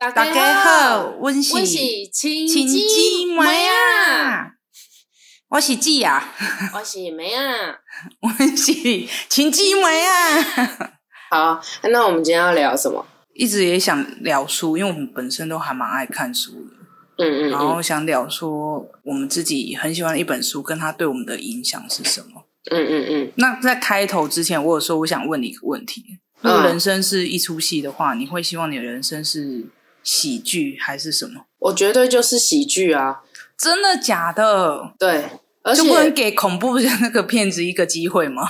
大大家好，我是亲亲姊妹啊，我是姊啊，我是梅啊。我是亲姊妹啊。好，那我们今天要聊什么？一直也想聊书，因为我们本身都还蛮爱看书的，嗯嗯然后嗯想聊说我们自己很喜欢的一本书，跟它对我们的影响是什么。嗯嗯嗯，那在开头之前，我有说我想问你一个问题：如果嗯人生是一出戏的话，你会希望你的人生是喜剧还是什么？我绝对就是喜剧啊。真的假的？对，而就不能给恐怖的那个骗子一个机会吗？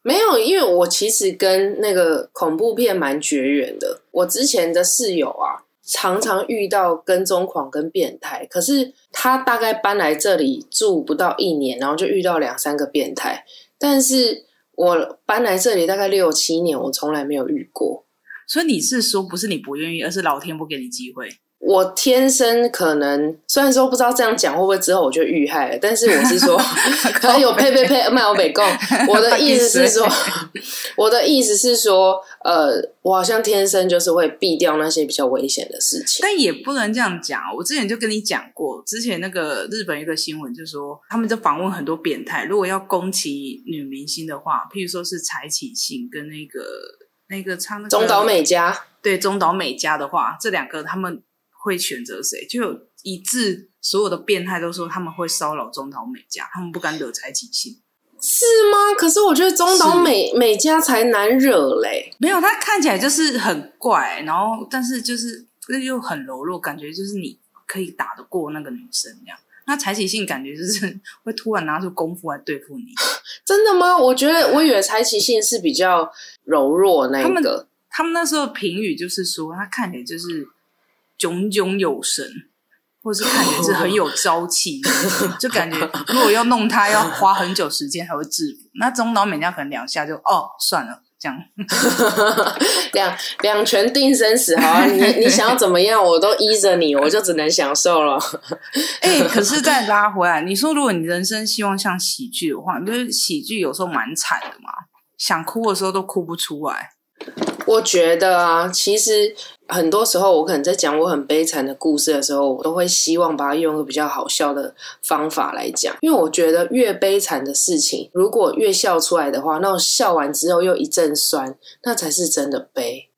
没有，因为我其实跟那个恐怖片蛮绝缘的。我之前的室友啊，常常遇到跟踪狂跟变态，可是他大概搬来这里住不到一年，然后就遇到两三个变态。但是我搬来这里大概六七年，我从来没有遇过。所以你是说不是你不愿意，而是老天不给你机会？我天生可能虽然说不知道这样讲会不会之后我就遇害了，但是我是说，可能有呸呸呸，卖我北贡。我的意思是说，我的意思是说，呃，我好像天生就是会避掉那些比较危险的事情。但也不能这样讲。我之前就跟你讲过，之前那个日本一个新闻，就说他们就访问很多变态，如果要攻击女明星的话，譬如说是柴崎信跟那个那个唱那个中岛美嘉，对中岛美嘉的话，这两个他们会选择谁？就有一致所有的变态都说他们会骚扰中岛美嘉，他们不敢惹柴崎幸。是吗？可是我觉得中岛美美嘉才难惹嘞。没有，他看起来就是很怪，然后但是就是又很柔弱，感觉就是你可以打得过那个女生那样。那柴启信感觉就是 会突然拿出功夫来对付你。真的吗？我觉得我以为柴崎幸是比较柔弱那他们一个。他们那时候评语就是说，他看起来就是炯炯有神，或是看起来是很有朝气，就感觉如果要弄他，要花很久时间才会制服。那中岛美嘉可能两下就哦算了，这样。两两拳定生死，好啊！你你想要怎么样，我都依着你，我就只能享受了。哎、可是再拉回来，你说如果你人生希望像喜剧的话，不是喜剧有时候蛮惨的嘛，想哭的时候都哭不出来。我觉得啊，其实很多时候我可能在讲我很悲惨的故事的时候，我都会希望把它用一个比较好笑的方法来讲，因为我觉得越悲惨的事情，如果越笑出来的话，那种笑完之后又一阵酸，那才是真的悲。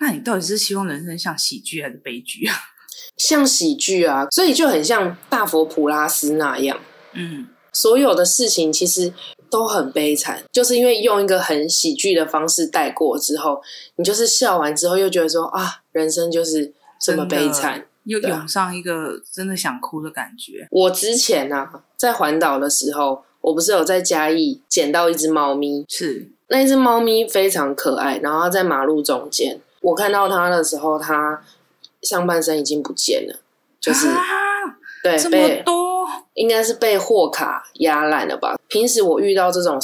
那你到底是希望人生像喜剧还是悲剧啊？像喜剧啊，所以就很像大佛普拉斯那样。嗯，所有的事情其实都很悲惨，就是因为用一个很喜剧的方式带过之后，你就是笑完之后又觉得说啊，人生就是这么悲惨。又涌上一个真的想哭的感觉。我之前啊，在环岛的时候，我不是有在嘉义捡到一只猫咪，是，那一只猫咪非常可爱，然后它在马路中间，我看到它的时候，它上半身已经不见了，就是、对这么多，应该是被货卡压烂了吧？平时我遇到这种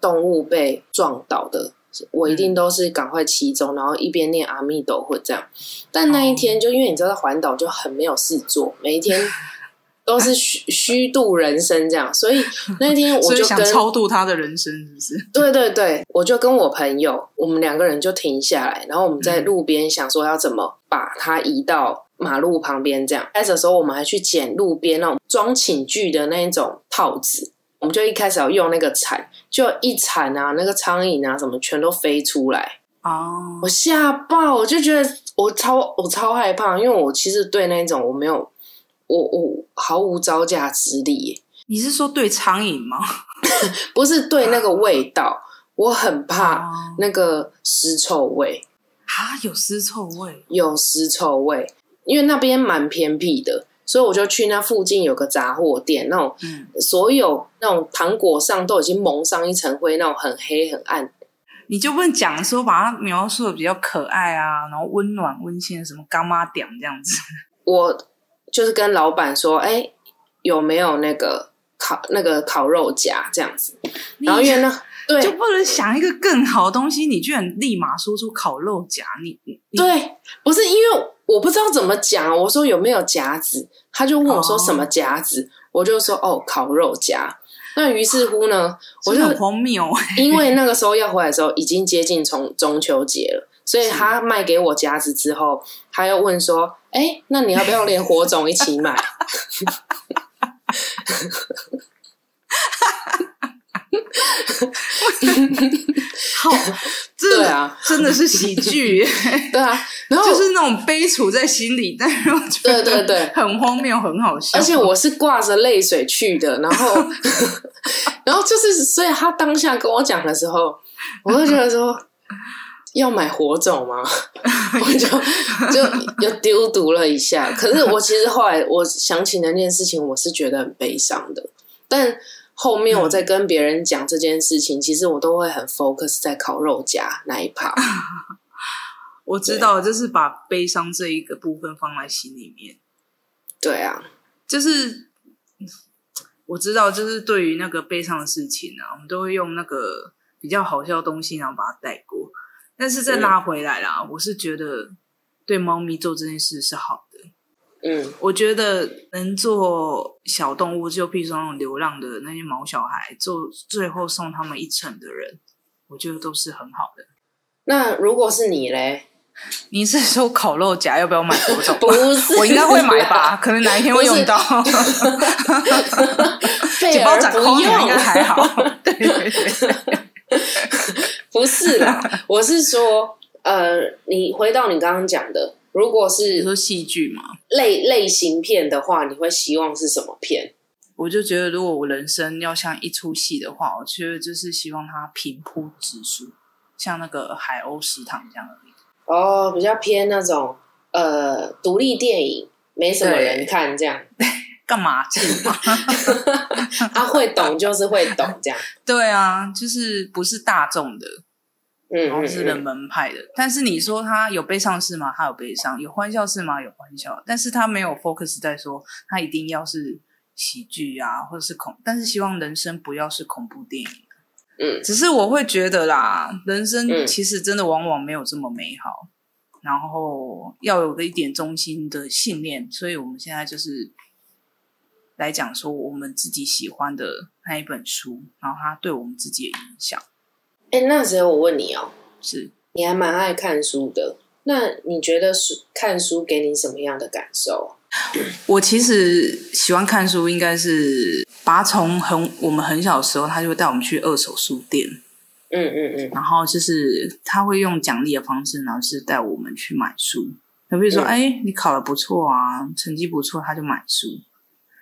动物被撞倒的，我一定都是赶快骑走，然后一边念阿弥陀佛这样。但那一天，就因为你知道在环岛就很没有事做，每一天 都是虚虚度人生这样，所以那一天我就跟超度他的人生，是不是？对对对，我就跟我朋友，我们两个人就停下来，然后我们在路边想说要怎么把它移到马路旁边，这样。开始的时候，我们还去捡路边那种装寝具的那一种套子，我们就一开始要用那个铲，就一铲啊，那个苍蝇啊什么全都飞出来，哦我，吓爆，我就觉得我超我超害怕，因为我其实对那种我没有，我我毫无招架之力。你是说对苍蝇吗？不是对那个味道，我很怕哦那个尸臭味，啊，有尸臭味，有尸臭味，因为那边蛮偏僻的，所以我就去那附近有个杂货店，那种嗯，所有那种糖果上都已经蒙上一层灰，那种很黑很暗。你就不能讲说把它描述的比较可爱啊，然后温暖温馨的什么干妈点这样子。我就是跟老板说，哎、有没有那个烤那个烤肉夹这样子？然后因为那 对就不能想一个更好的东西，你居然立马说出烤肉夹，你对，不是因为我不知道怎么讲，我说有没有夹子，他就问我说哦什么夹子，我就说哦烤肉夹。那于是乎呢，我就荒谬欸因为那个时候要回来的时候已经接近从中秋节了，所以他卖给我夹子之后，他又问说：“哎，那你要不要连火种一起买？” 好，这对啊，真的是喜剧，对啊，然后就是那种悲楚在心里，但是我觉得对对对很荒谬，很好笑。而且我是挂着泪水去的，然后，然后就是，所以他当下跟我讲的时候，我就觉得说要买火种吗？我就就又丢毒了一下。可是我其实后来我想起那件事情，我是觉得很悲伤的。但后面我在跟别人讲这件事情，其实我都会很 focus 在烤肉夹那一趴。我知道，就是把悲伤这一个部分放在心里面。对啊，就是我知道，就是对于那个悲伤的事情啊，我们都会用那个比较好笑的东西，然后把它带过。但是再拉回来啦，我是觉得对猫咪做这件事是好的。嗯，我觉得能做小动物，就譬如说那种流浪的那些毛小孩，做最后送他们一程的人，我觉得都是很好的。那如果是你嘞？你是说烤肉夹要不要买多种？不是，我应该会买吧，可能哪一天会用到。贝几包儿不掌控应，该还好。对对对，不是啦，我是说，呃，你回到你刚刚讲的，如果是说戏剧嘛，类类型片的话，你会希望是什么片？我就觉得如果我人生要像一出戏的话，我觉得就是希望它平铺直述，像那个海鸥食堂这样而已。哦，比较偏那种呃独立电影，没什么人看这样。干嘛是吗？他 会懂就是会懂这样。对啊，就是不是大众的，然后是人嗯，门派的。但是你说他有悲伤是吗？他有悲伤，有欢笑是吗？有欢笑，但是他没有 focus 在说他一定要是喜剧啊，或者是恐，但是希望人生不要是恐怖电影。嗯只是我会觉得啦，人生嗯其实真的往往没有这么美好，然后要有个一点中心的信念。所以我们现在就是来讲说我们自己喜欢的那一本书，然后它对我们自己的影响哎、那时候我问你哦，是。你还蛮爱看书的，那你觉得书看书给你什么样的感受？我其实喜欢看书，应该是爸从很我们很小的时候，他就会带我们去二手书店，嗯嗯嗯然后就是他会用奖励的方式，然后是带我们去买书。那比如说，嗯哎、你考得不错啊，成绩不错，他就买书。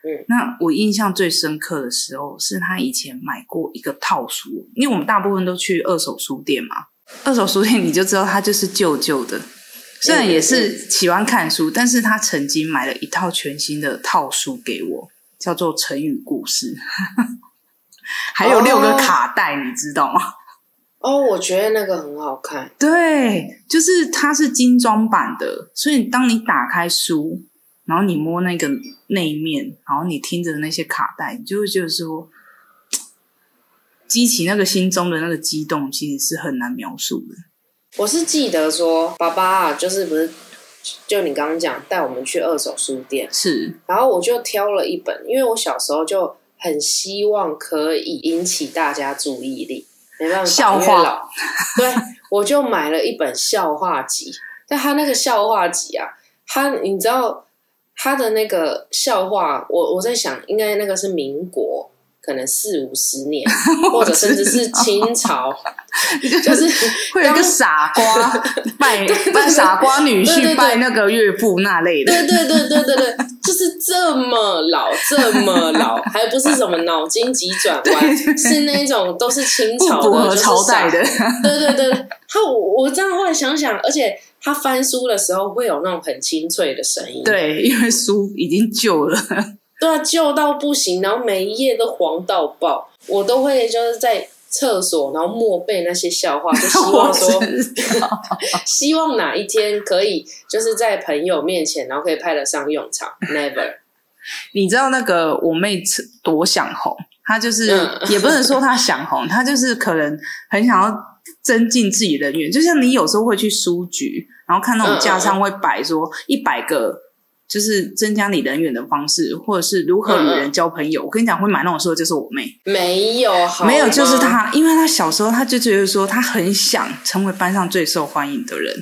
嗯，那我印象最深刻的时候是他以前买过一个套书，因为我们大部分都去二手书店嘛，二手书店你就知道它就是旧旧的。虽然也是喜欢看书，但是他曾经买了一套全新的套书给我，叫做《成语故事》，还有六个卡带，你知道吗？哦，我觉得那个很好看。对，就是它是精装版的，所以当你打开书，然后你摸那个内面，然后你听着那些卡带，你就会觉得说，激起那个心中的那个激动，其实是很难描述的。我是记得说，爸爸啊，就是不是就你刚刚讲带我们去二手书店，是，然后我就挑了一本，因为我小时候就很希望可以引起大家注意力，没办法，笑话对，我就买了一本笑话集。但他那个笑话集啊，他你知道他的那个笑话，我我在想，应该那个是民国。可能四五十年，或者甚至是清朝，就是会有一个傻瓜 拜拜傻瓜女婿拜那个岳父那类的，对对对对对对，就是这么老，这么老，还不是什么脑筋急转弯，是那种都是清朝的，不符合朝代的。对对对，他我我这样后来想想，而且他翻书的时候会有那种很清脆的声音，对，因为书已经旧了，对啊，旧到不行，然后每一页都黄到爆，我都会就是在厕所，然后默背那些笑话，就希望说 希望哪一天可以就是在朋友面前，然后可以派得上用场。Never，你知道那个我妹多想红，她就是、嗯也不能说她想红，她就是可能很想要增进自己人缘。就像你有时候会去书局，然后看那种架上会摆说一百个就是增加你人缘的方式，或者是如何与人交朋友。我跟你讲，会买那种书的就是我妹，没有，好没有，就是吗。她，因为她小时候她就觉得说，她很想成为班上最受欢迎的人，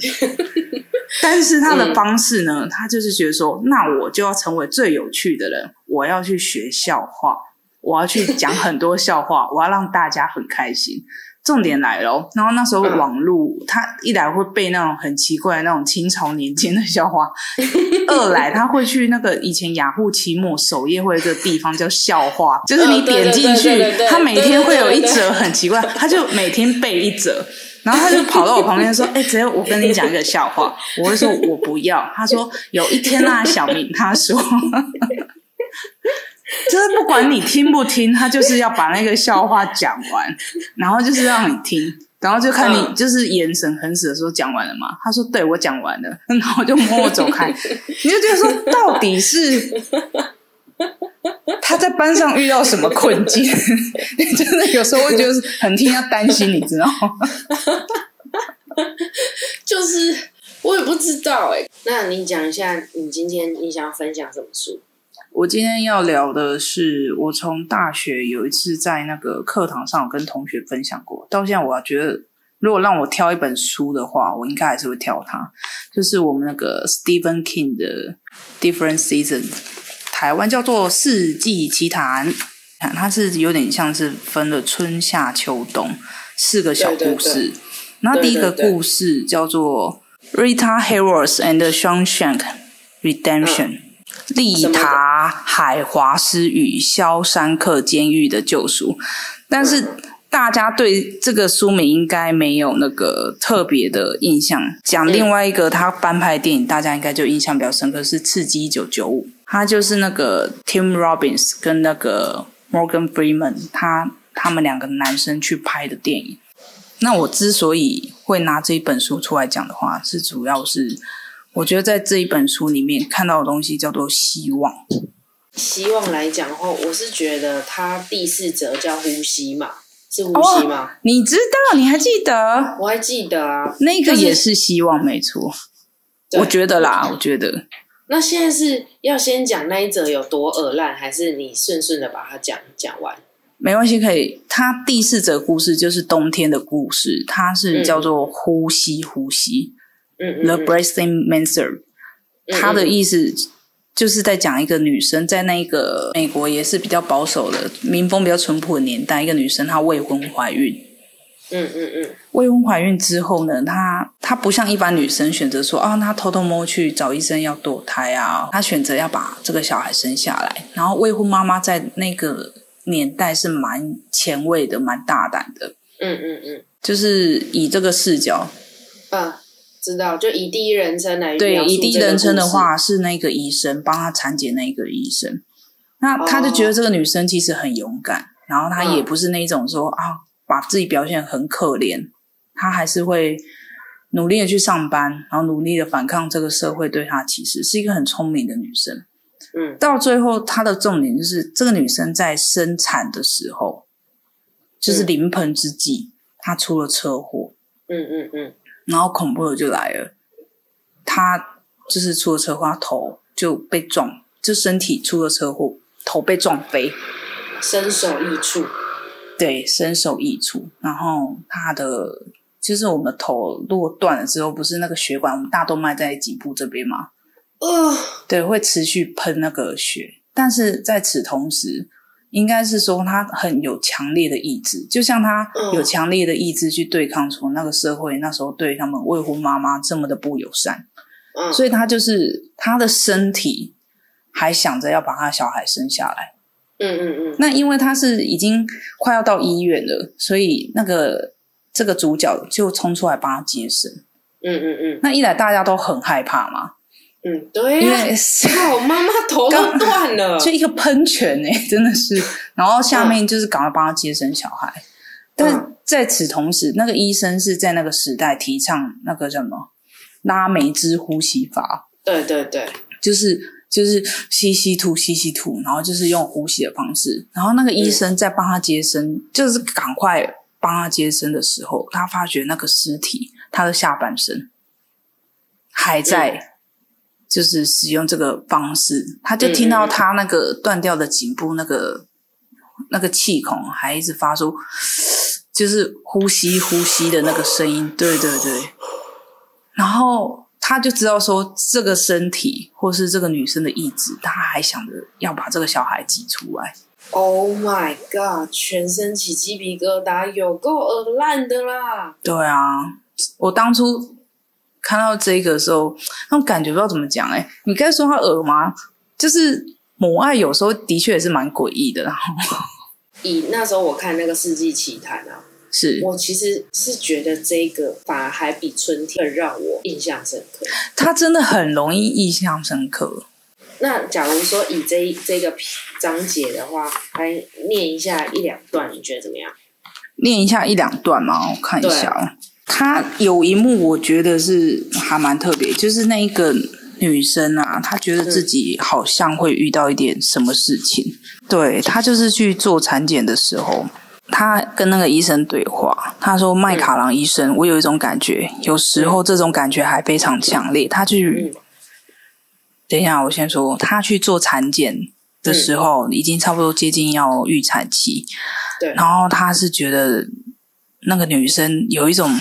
但是她的方式呢，她就是觉得说，那我就要成为最有趣的人，我要去学笑话，我要去讲很多笑话，我要让大家很开心。重点来了哦，然后那时候嗯网络，他一来会背那种很奇怪的那种清朝年间的笑话，二来他会去那个以前雅虎期末首页会有一个地方叫笑话，就是你点进去他每天会有一则很奇怪，他就每天背一则。然后他就跑到我旁边说：“哎、只有我跟你讲一个笑话。”我会说：“我不要。”他说：“有一天啊，小明他说，就是不管你听不听，他就是要把那个笑话讲完，然后就是让你听，然后就看你嗯就是眼神很死的时候讲完了嘛？他说：“对，我讲完了。”然后就默默走开。你就觉得说，到底是 他在班上遇到什么困境？你真的有时候会觉得很替他担心，你知道吗？就是我也不知道哎、那你讲一下，你今天你想要分享什么书？我今天要聊的是，我从大学有一次在那个课堂上跟同学分享过，到现在我觉得，如果让我挑一本书的话，我应该还是会挑它，就是我们那个 Stephen King 的《Different Seasons》，台湾叫做《四季奇谭》，它是有点像是分了春夏秋冬四个小故事。对对对然后第一个故事叫做《Rita Hayworth and Shawshank Redemption》。丽塔海华斯与肖山克监狱的救赎，但是大家对这个书名应该没有那个特别的印象。讲另外一个他翻拍的电影，大家应该就印象比较深刻是《刺激一九九五》，他就是那个 Tim Robbins 跟那个 Morgan Freeman，他他们两个男生去拍的电影。那我之所以会拿这一本书出来讲的话，是主要是我觉得在这一本书里面看到的东西叫做希望。希望来讲的话，我是觉得它第四则叫呼吸嘛，是呼哦吸吗？你知道？你还记得？我还记得啊，那个也是希望，没错。我觉得啦，我觉得那现在是要先讲那一则有多恶烂，还是你顺顺的把它讲讲完？没关系，可以。它第四则故事就是冬天的故事，它是叫做呼吸呼吸、e 嗯 Breathing Mancer。嗯，它的意思就是在讲一个女生在那个美国也是比较保守的民风比较淳朴的年代，一个女生她未婚怀孕，嗯嗯嗯。未婚怀孕之后呢，她她不像一般女生选择说啊，她偷偷摸去找医生要堕胎啊，她选择要把这个小孩生下来。然后未婚妈妈在那个年代是蛮前卫的，蛮大胆的，嗯嗯嗯。就是以这个视角，嗯，啊，知道，就以第一人称来对，以第一人称的，话是那个医生帮他产检那个医生，那他就觉得这个女生其实很勇敢，然后她也不是那种说啊把自己表现很可怜，她还是会努力的去上班，然后努力的反抗这个社会对她的歧视，是一个很聪明的女生。嗯。到最后，她的重点就是这个女生在生产的时候，就是嗯。临盆之际，她出了车祸，嗯嗯嗯然后恐怖的就来了，他就是出了车祸，她头就被撞，就身体出了车祸，头被撞飞，身首异处，对，身首异处。然后他的就是我们的头如果断了之后，不是那个血管，我们大动脉在颈部这边吗？呃，对，会持续喷那个血，但是在此同时，应该是说他很有强烈的意志，就像他嗯有强烈的意志去对抗说那个社会那时候对他们未婚妈妈这么的不友善，嗯，所以他就是他的身体还想着要把他小孩生下来。嗯嗯嗯那因为他是已经快要到医院了，所以那个这个主角就冲出来帮他接生。嗯嗯嗯那一来大家都很害怕嘛，嗯，对因呀、为靠，妈妈头都断了，就一个喷泉哎、真的是。然后下面就是赶快帮他接生小孩，但在此同时，那个医生是在那个时代提倡那个什么拉梅兹呼吸法，对对对，就是就是吸吸吐吸吸吐，然后就是用呼吸的方式。然后那个医生在帮他接生，就是赶快帮他接生的时候，他发觉那个尸体，他的下半身还在就是使用这个方式，他就听到他那个断掉的颈部那个那个气孔还一直发出就是呼吸呼吸的那个声音，对对对，然后他就知道说这个身体或是这个女生的意志，他还想着要把这个小孩挤出来。Oh my god！全身起鸡皮疙瘩，有够恶烂的啦！对啊，我当初看到这个的时候，那种感觉不知道怎么讲哎、你该说他恶吗？就是母爱有时候的确也是蛮诡异的，然 后以那时候我看那个《世纪奇谭》啊，是我其实是觉得这个反而还比春天更让我印象深刻。他真的很容易印象深刻。那假如说以这一这个章节的话，来念一下一两段，你觉得怎么样？念一下一两段嘛，我看一下哦。他有一幕我觉得是还蛮特别，就是那一个女生啊，她觉得自己好像会遇到一点什么事情。对她就是去做产检的时候，她跟那个医生对话，她说：“麦卡朗医生，我有一种感觉，有时候这种感觉还非常强烈。”她去，等一下，我先说，她去做产检的时候，已经差不多接近要预产期，对，然后他是觉得那个女生有一种，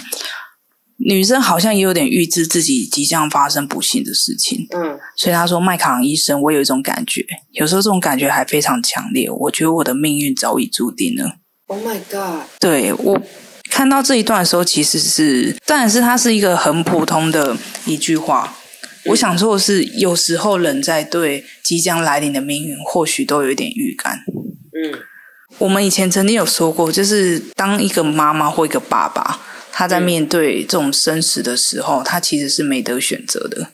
女生好像也有点预知自己即将发生不幸的事情，嗯所以她说：“麦卡朗医生，我有一种感觉，有时候这种感觉还非常强烈，我觉得我的命运早已注定了。，Oh my god！对”我看到这一段的时候，其实是，当然是它是一个很普通的一句话。我想说的是，有时候人在对即将来临的命运，或许都有一点预感。嗯我们以前曾经有说过，就是当一个妈妈或一个爸爸，他在面对这种生死的时候，他其实是没得选择的。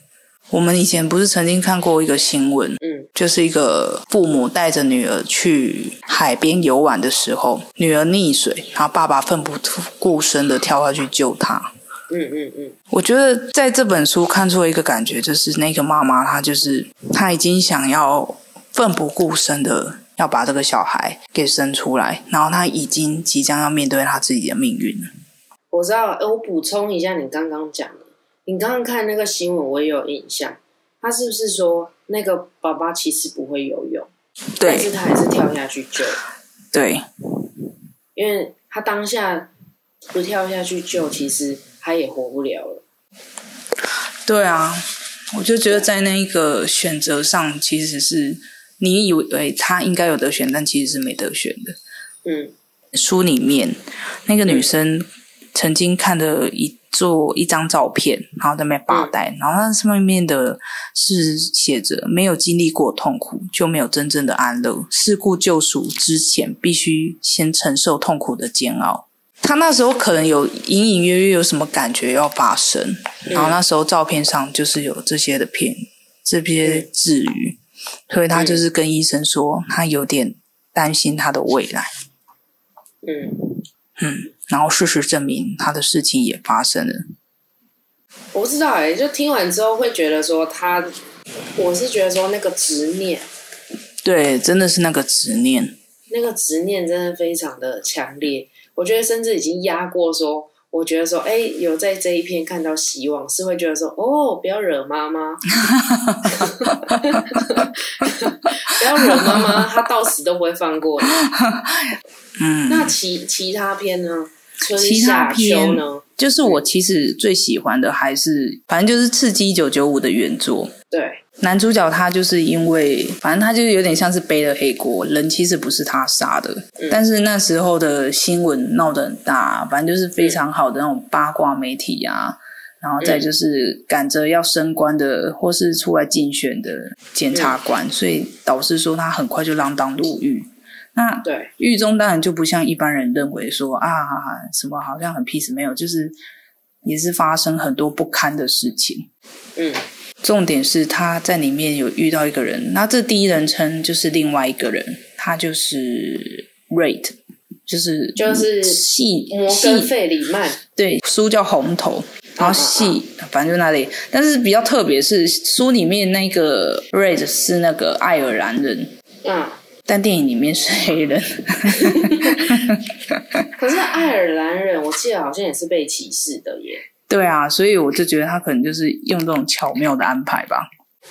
我们以前不是曾经看过一个新闻，嗯就是一个父母带着女儿去海边游玩的时候，女儿溺水，然后爸爸奋不顾身的跳下去救她。嗯嗯嗯，我觉得在这本书看出了一个感觉，就是那个妈妈她就是她已经想要奋不顾身的要把这个小孩给生出来，然后他已经即将要面对他自己的命运了。我知道。哎，我补充一下你刚刚讲的，你刚刚看那个新闻，我也有印象。他是不是说那个爸爸其实不会游泳，但是对他还是跳下去救？对因为他当下不跳下去救，其实他也活不了了。对啊，我就觉得在那一个选择上，其实是你以为他应该有得选，但其实是没得选的。嗯书里面那个女生曾经看了一做一张照片，然后在那边发呆，然后那上面的是写着“没有经历过痛苦，就没有真正的安乐。事故救赎之前，必须先承受痛苦的煎熬。”她那时候可能有隐隐约约有什么感觉要发生，然后那时候照片上就是有这些的片，这些字语，所以他就是跟医生说，他有点担心他的未来。嗯，嗯，然后事实证明，他的事情也发生了。我不知道哎、就听完之后会觉得说他，我是觉得说那个执念，对，真的是那个执念。那个执念真的非常的强烈。我觉得甚至已经压过说，我觉得说，哎、有在这一篇看到希望，是会觉得说，哦，不要惹妈妈，不要惹妈妈，她到死都不会放过你。嗯，那其其他篇呢？春其他夏篇秋呢？就是我其实最喜欢的还是，反正就是《刺激一九九五》的原作。对，男主角他就是因为，反正他就有点像是背了黑锅，人其实不是他杀的，嗯。但是那时候的新闻闹得很大，反正就是非常好的那种八卦媒体啊，然后再就是赶着要升官的或是出来竞选的检察官，所以导致说他很快就锒铛入狱。那对，狱中当然就不像一般人认为说啊什么好像很 peace 没有，就是也是发生很多不堪的事情。嗯重点是他在里面有遇到一个人，那这第一人称就是另外一个人，他就是 Rate，就是就是戏摩根戏。费里曼，对书叫红头，然后戏反正就那里，但是比较特别是书里面那个 Rate 是那个爱尔兰人，嗯，但电影里面是黑人。可是爱尔兰人，我记得好像也是被歧视的耶。对啊，所以我就觉得他可能就是用这种巧妙的安排吧。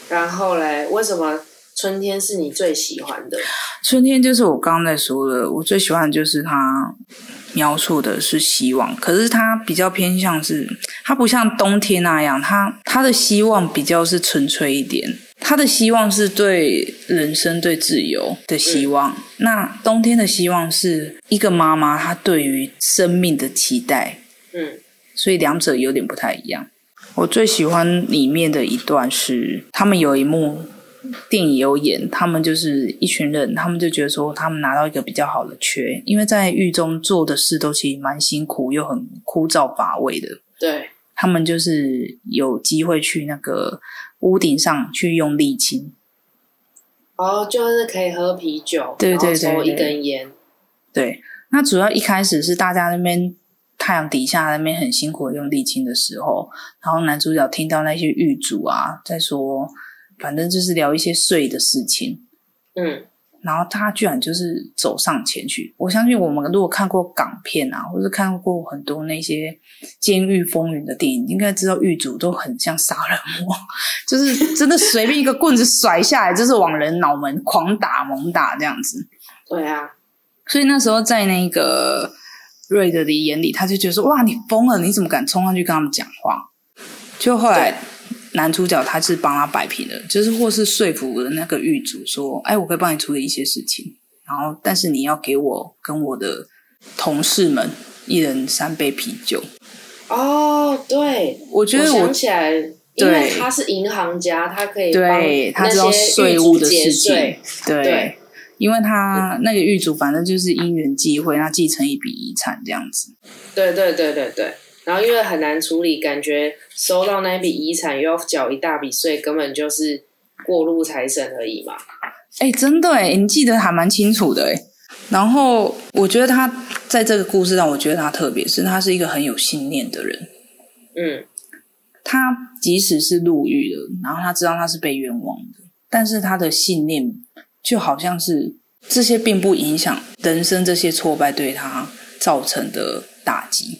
然后嘞，为什么春天是你最喜欢的？春天就是我刚刚在说的，我最喜欢的就是它描述的是希望，可是它比较偏向是，它不像冬天那样，它它的希望比较是纯粹一点，他的希望是对人生、对自由的希望。那冬天的希望是一个妈妈她对于生命的期待，嗯所以两者有点不太一样。我最喜欢里面的一段是，他们有一幕电影有演，他们就是一群人，他们就觉得说他们拿到一个比较好的缺，因为在狱中做的事都其实蛮辛苦又很枯燥乏味的。对，他们就是有机会去那个屋顶上去用沥青，然后就是可以喝啤酒，对对然后抽一对对根烟，对，那主要一开始是大家那边太阳底下那边很辛苦的用沥青的时候，然后男主角听到那些狱主啊在说，反正就是聊一些税的事情，嗯，然后他居然就是走上前去。我相信我们如果看过港片啊，或者看过很多那些监狱风云的电影，应该知道狱主都很像杀人魔，就是真的随便一个棍子甩下来，就是往人脑门狂打猛打这样子。对啊，所以那时候在那个瑞德的眼里，他就觉得说：“哇，你疯了！你怎么敢冲上去跟他们讲话？”就后来男主角他是帮他摆平了，就是或是说服了那个狱主说：“哎，我可以帮你处理一些事情，然后但是你要给我跟我的同事们一人三杯啤酒。哦，对，我觉得我我想起来，因为他是银行家，他可以帮对他知道税务的事情，，对，对因为他那个狱主反正就是因缘际会，他继承一笔遗产这样子。对对对对对。然后因为很难处理，感觉收到那笔遗产又要缴一大笔税，根本就是过路财神而已嘛。哎，真的哎，你记得还蛮清楚的哎。然后我觉得他在这个故事让我觉得他特别，是他是一个很有信念的人。嗯，他即使是入狱了，然后他知道他是被冤枉的，但是他的信念就好像是这些并不影响人生这些挫败对他造成的打击。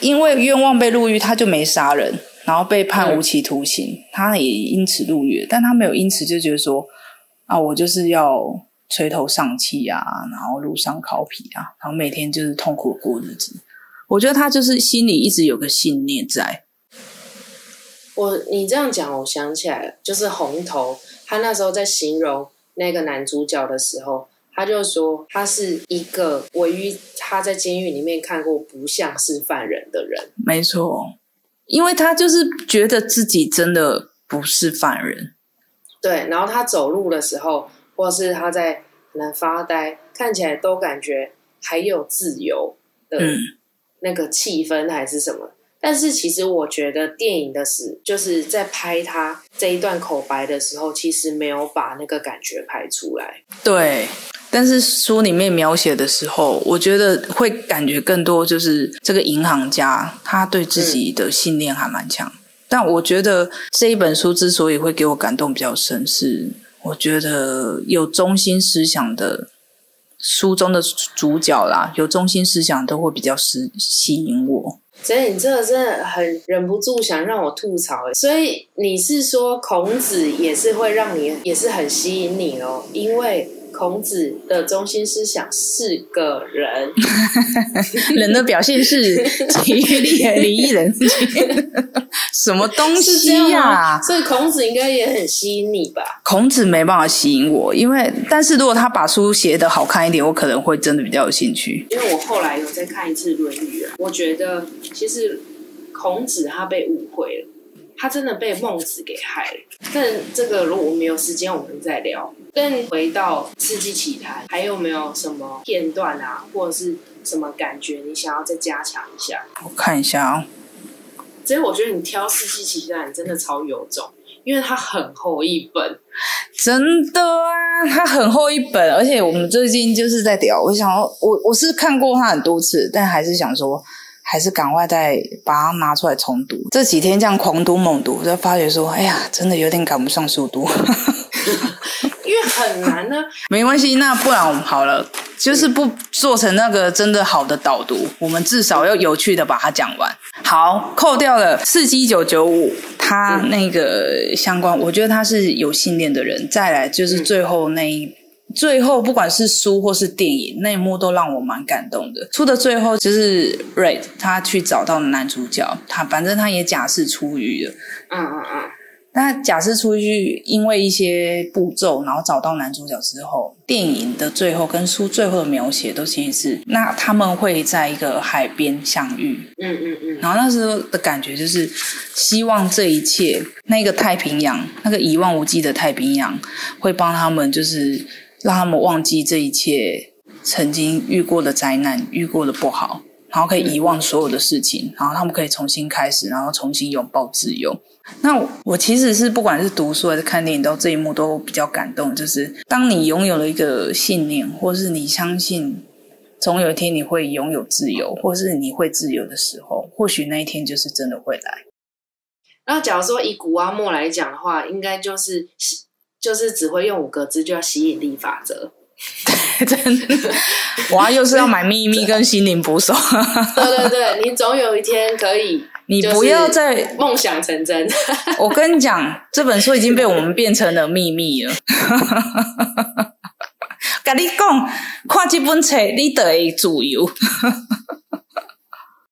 因为冤枉被入狱，他就没杀人，然后被判无期徒刑，他也因此入狱，但他没有因此就觉得说啊，我就是要垂头丧气啊，然后路上烤皮啊，然后每天就是痛苦地过日子。我觉得他就是心里一直有个信念在，我你这样讲，我想起来了，就是红头，他那时候在形容那个男主角的时候，他就说他是一个唯一他在监狱里面看过不像是犯人的人。没错，因为他就是觉得自己真的不是犯人，对，然后他走路的时候，或是他在可能发呆，看起来都感觉还有自由的嗯那个气氛还是什么。但是其实我觉得电影的是就是在拍他这一段口白的时候，其实没有把那个感觉拍出来。对。但是书里面描写的时候，我觉得会感觉更多就是这个银行家他对自己的信念还蛮强。但我觉得这一本书之所以会给我感动比较深，是我觉得有中心思想的书中的主角啦，有中心思想都会比较吸吸引我。所以你这个真的很忍不住想让我吐槽所以你是说孔子也是会让你也是很吸引你哦，因为孔子的中心思想是个人，人的表现是体育力和礼义人，什么东西呀？所以孔子应该也很吸引你吧？孔子没办法吸引我，因为但是如果他把书写的好看一点，我可能会真的比较有兴趣。因为我后来有再看一次《论语》啊，我觉得其实孔子他被误会了，他真的被孟子给害了。但这个如果我们有时间，我们再聊。但回到《世纪奇谈》，还有没有什么片段啊，或者是什么感觉，你想要再加强一下？我看一下啊、所以我觉得你挑《世纪奇谈》真的超有种，因为它很厚一本。真的啊，它很厚一本，而且我们最近就是在聊，我想要我我是看过它很多次，但还是想说，还是赶快再把它拿出来重读。这几天这样狂读猛读，就发觉说，哎呀，真的有点赶不上速度。因为很难呢。没关系，那不然我们好了，就是不做成那个真的好的导读，我们至少要有趣的把它讲完。好，扣掉了四七九九五，他那个相关，我觉得他是有信念的人。再来就是最后那一。最后，不管是书或是电影，那一幕都让我蛮感动的。出的最后，就是 Red 他去找到男主角，他反正他也假释出狱了。嗯嗯嗯。那假设出去，因为一些步骤，然后找到男主角之后，电影的最后跟书最后的描写都其实是，那他们会在一个海边相遇。嗯嗯嗯。然后那时候的感觉就是，希望这一切，那个太平洋，那个一望无际的太平洋，会帮他们就是。让他们忘记这一切曾经遇过的灾难、遇过的不好，然后可以遗忘所有的事情，然后他们可以重新开始，然后重新拥抱自由。那我其实是不管是读书还是看电影，都这一幕都比较感动。就是当你拥有了一个信念，或是你相信总有一天你会拥有自由，或是你会自由的时候，或许那一天就是真的会来。那假如说以古阿莫来讲的话，应该就是。就是只会用五个字，就叫吸引力法则。真的，哇，又是要买秘密跟心灵捕手。对对对，你总有一天可以。你不要再梦想成真。我跟你讲，这本书已经被我们变成了秘密了。跟你讲，看这本册，你得自由。